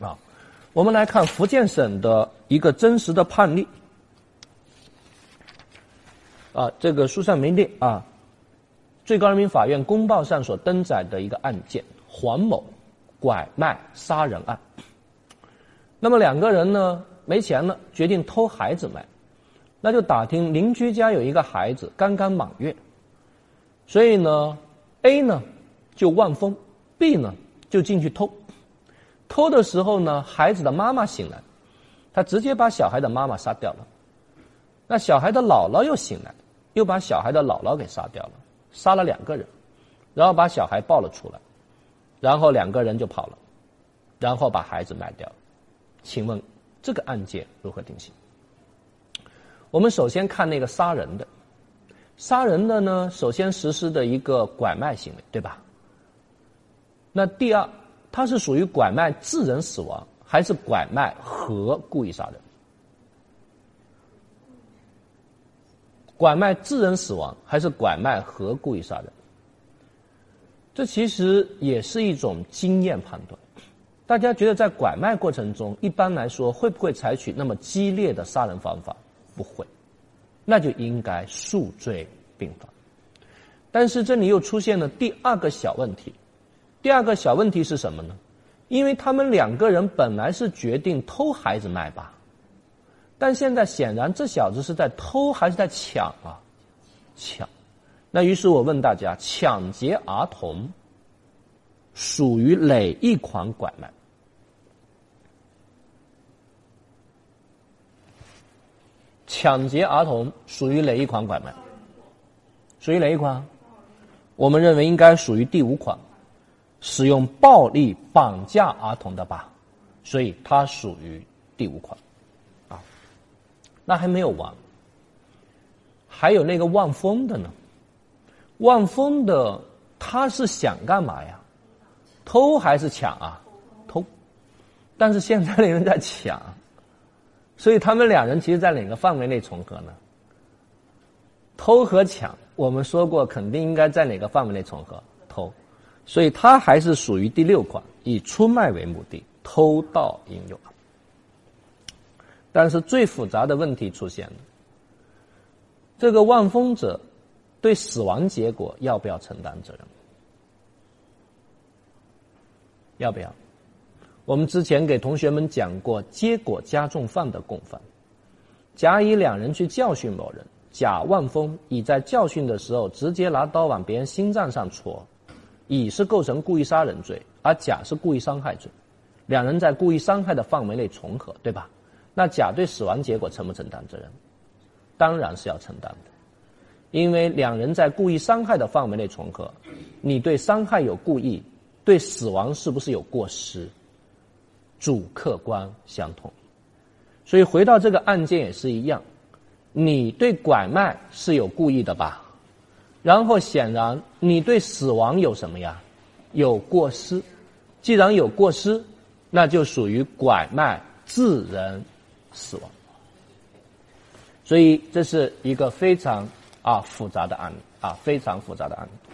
啊，我们来看福建省的一个真实的判例。啊，这个书上没列啊。最高人民法院公报上所登载的一个案件：黄某拐卖杀人案。那么两个人呢没钱了，决定偷孩子卖，那就打听邻居家有一个孩子刚刚满月，所以呢，A 呢就望风，B 呢就进去偷。偷的时候呢，孩子的妈妈醒来，他直接把小孩的妈妈杀掉了。那小孩的姥姥又醒来，又把小孩的姥姥给杀掉了。杀了两个人，然后把小孩抱了出来，然后两个人就跑了，然后把孩子卖掉。请问这个案件如何定性？我们首先看那个杀人的，杀人的呢，首先实施的一个拐卖行为，对吧？那第二，他是属于拐卖致人死亡，还是拐卖和故意杀人？拐卖致人死亡还是拐卖和故意杀人？这其实也是一种经验判断。大家觉得在拐卖过程中，一般来说会不会采取那么激烈的杀人方法？不会，那就应该数罪并罚。但是这里又出现了第二个小问题。第二个小问题是什么呢？因为他们两个人本来是决定偷孩子卖吧。但现在显然，这小子是在偷还是在抢啊？抢。那于是我问大家：抢劫儿童属于哪一款拐卖？抢劫儿童属于哪一款拐卖？属于哪一款？我们认为应该属于第五款，使用暴力绑架儿童的吧？所以它属于第五款。啊那还没有完，还有那个望风的呢。望风的他是想干嘛呀？偷还是抢啊？偷。但是现在的人在抢，所以他们两人其实，在哪个范围内重合呢？偷和抢，我们说过，肯定应该在哪个范围内重合？偷。所以他还是属于第六款，以出卖为目的，偷盗应有。但是最复杂的问题出现了：这个望风者对死亡结果要不要承担责任？要不要？我们之前给同学们讲过结果加重犯的共犯：甲乙两人去教训某人，甲望风乙在教训的时候直接拿刀往别人心脏上戳，乙是构成故意杀人罪，而甲是故意伤害罪，两人在故意伤害的范围内重合，对吧？那甲对死亡结果承不承担责任？当然是要承担的，因为两人在故意伤害的范围内重合，你对伤害有故意，对死亡是不是有过失？主客观相同，所以回到这个案件也是一样，你对拐卖是有故意的吧？然后显然你对死亡有什么呀？有过失，既然有过失，那就属于拐卖致人。死亡，所以这是一个非常啊复杂的案例啊，非常复杂的案例。